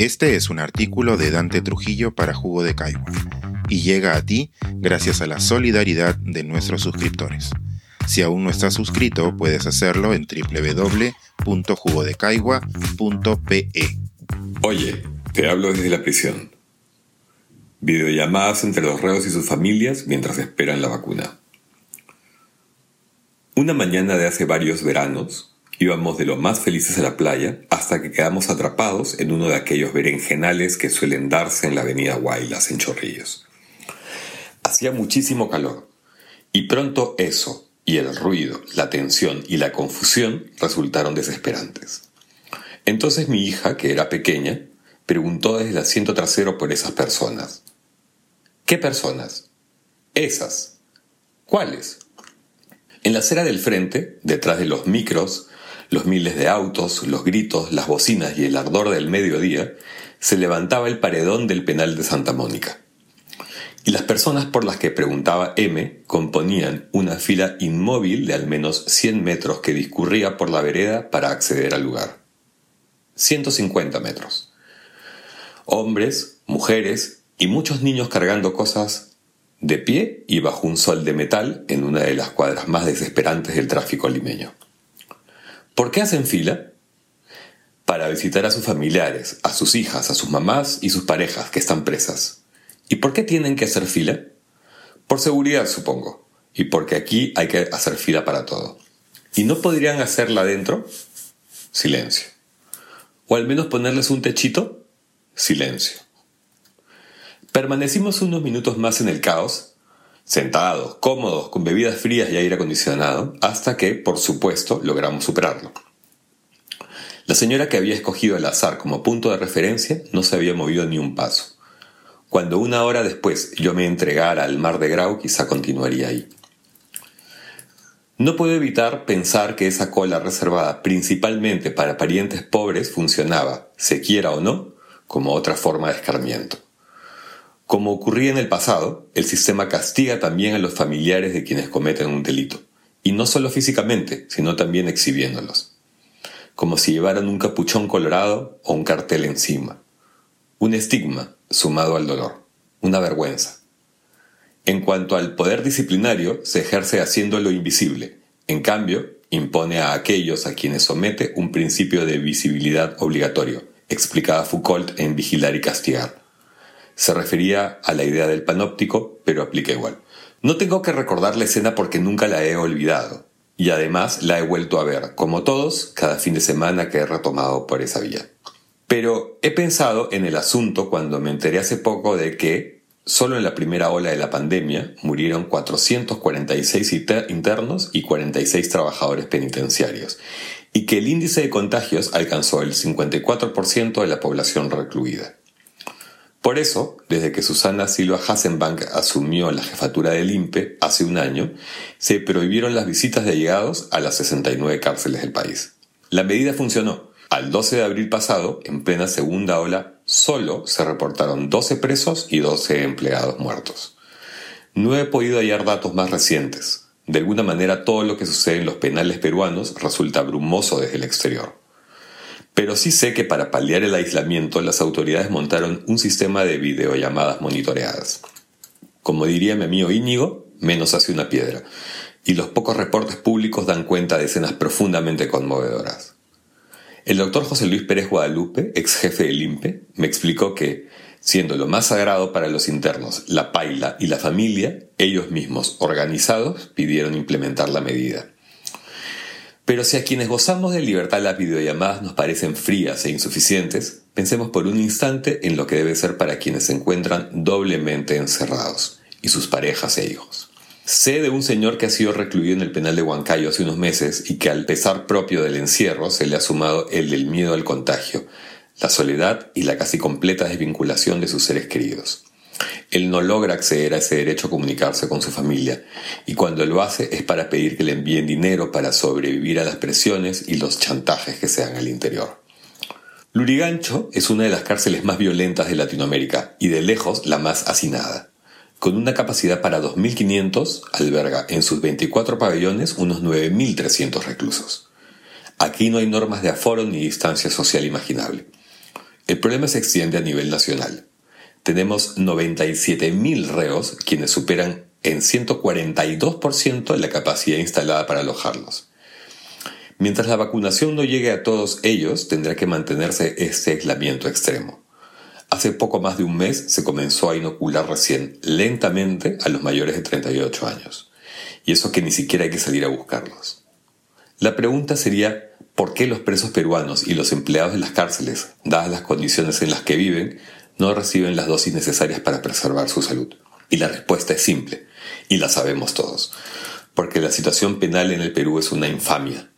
Este es un artículo de Dante Trujillo para Jugo de Caigua y llega a ti gracias a la solidaridad de nuestros suscriptores. Si aún no estás suscrito, puedes hacerlo en www.jugodecaigua.pe. Oye, te hablo desde la prisión. Videollamadas entre los reos y sus familias mientras esperan la vacuna. Una mañana de hace varios veranos, íbamos de lo más felices a la playa hasta que quedamos atrapados en uno de aquellos berenjenales que suelen darse en la avenida Guaylas en Chorrillos. Hacía muchísimo calor, y pronto eso, y el ruido, la tensión y la confusión resultaron desesperantes. Entonces mi hija, que era pequeña, preguntó desde el asiento trasero por esas personas. ¿Qué personas? Esas. ¿Cuáles? En la acera del frente, detrás de los micros, los miles de autos, los gritos, las bocinas y el ardor del mediodía, se levantaba el paredón del penal de Santa Mónica. Y las personas por las que preguntaba M componían una fila inmóvil de al menos 100 metros que discurría por la vereda para acceder al lugar. 150 metros. Hombres, mujeres y muchos niños cargando cosas de pie y bajo un sol de metal en una de las cuadras más desesperantes del tráfico limeño. ¿Por qué hacen fila? Para visitar a sus familiares, a sus hijas, a sus mamás y sus parejas que están presas. ¿Y por qué tienen que hacer fila? Por seguridad, supongo, y porque aquí hay que hacer fila para todo. ¿Y no podrían hacerla adentro? Silencio. ¿O al menos ponerles un techito? Silencio. Permanecimos unos minutos más en el caos, sentados, cómodos, con bebidas frías y aire acondicionado, hasta que, por supuesto, logramos superarlo. La señora que había escogido el azar como punto de referencia no se había movido ni un paso. Cuando una hora después yo me entregara al mar de Grau, quizá continuaría ahí. No puedo evitar pensar que esa cola reservada principalmente para parientes pobres funcionaba, se quiera o no, como otra forma de escarmiento. Como ocurría en el pasado, el sistema castiga también a los familiares de quienes cometen un delito, y no solo físicamente, sino también exhibiéndolos, como si llevaran un capuchón colorado o un cartel encima. Un estigma sumado al dolor, una vergüenza. En cuanto al poder disciplinario, se ejerce haciéndolo invisible, en cambio, impone a aquellos a quienes somete un principio de visibilidad obligatorio, explicaba Foucault en Vigilar y Castigar. Se refería a la idea del panóptico, pero aplica igual. No tengo que recordar la escena porque nunca la he olvidado, y además la he vuelto a ver, como todos, cada fin de semana que he retomado por esa vía. Pero he pensado en el asunto cuando me enteré hace poco de que, solo en la primera ola de la pandemia, murieron 446 internos y 46 trabajadores penitenciarios, y que el índice de contagios alcanzó el 54% de la población recluida. Por eso, desde que Susana Silva Hassenbank asumió la jefatura del INPE hace un año, se prohibieron las visitas de allegados a las 69 cárceles del país. La medida funcionó. Al 12 de abril pasado, en plena segunda ola, solo se reportaron 12 presos y 12 empleados muertos. No he podido hallar datos más recientes. De alguna manera todo lo que sucede en los penales peruanos resulta brumoso desde el exterior. Pero sí sé que para paliar el aislamiento las autoridades montaron un sistema de videollamadas monitoreadas. Como diría mi amigo Íñigo, menos hace una piedra. Y los pocos reportes públicos dan cuenta de escenas profundamente conmovedoras. El doctor José Luis Pérez Guadalupe, ex jefe del INPE, me explicó que, siendo lo más sagrado para los internos la paila y la familia, ellos mismos, organizados, pidieron implementar la medida. Pero si a quienes gozamos de libertad las videollamadas nos parecen frías e insuficientes, pensemos por un instante en lo que debe ser para quienes se encuentran doblemente encerrados, y sus parejas e hijos. Sé de un señor que ha sido recluido en el penal de Huancayo hace unos meses y que al pesar propio del encierro se le ha sumado el del miedo al contagio, la soledad y la casi completa desvinculación de sus seres queridos. Él no logra acceder a ese derecho a comunicarse con su familia, y cuando lo hace es para pedir que le envíen dinero para sobrevivir a las presiones y los chantajes que se dan al interior. Lurigancho es una de las cárceles más violentas de Latinoamérica y de lejos la más hacinada. Con una capacidad para 2.500, alberga en sus 24 pabellones unos 9.300 reclusos. Aquí no hay normas de aforo ni distancia social imaginable. El problema se extiende a nivel nacional. Tenemos 97.000 reos quienes superan en 142% la capacidad instalada para alojarlos. Mientras la vacunación no llegue a todos ellos, tendrá que mantenerse este aislamiento extremo. Hace poco más de un mes se comenzó a inocular recién, lentamente, a los mayores de 38 años. Y eso que ni siquiera hay que salir a buscarlos. La pregunta sería, ¿por qué los presos peruanos y los empleados de las cárceles, dadas las condiciones en las que viven, no reciben las dosis necesarias para preservar su salud? Y la respuesta es simple, y la sabemos todos, porque la situación penal en el Perú es una infamia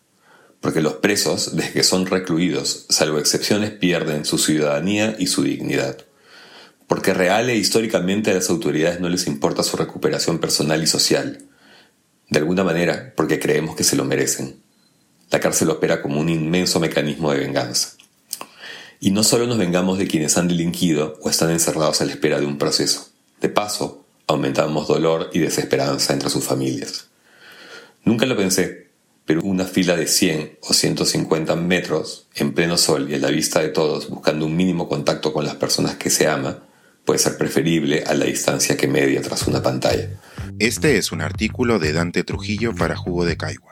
porque los presos, desde que son recluidos, salvo excepciones, pierden su ciudadanía y su dignidad. Porque real e históricamente a las autoridades no les importa su recuperación personal y social. De alguna manera, porque creemos que se lo merecen. La cárcel opera como un inmenso mecanismo de venganza. Y no solo nos vengamos de quienes han delinquido o están encerrados a la espera de un proceso. De paso, aumentamos dolor y desesperanza entre sus familias. Nunca lo pensé, pero una fila de 100 o 150 metros en pleno sol y a la vista de todos buscando un mínimo contacto con las personas que se ama puede ser preferible a la distancia que media tras una pantalla. Este es un artículo de Dante Trujillo para Jugo de Caigua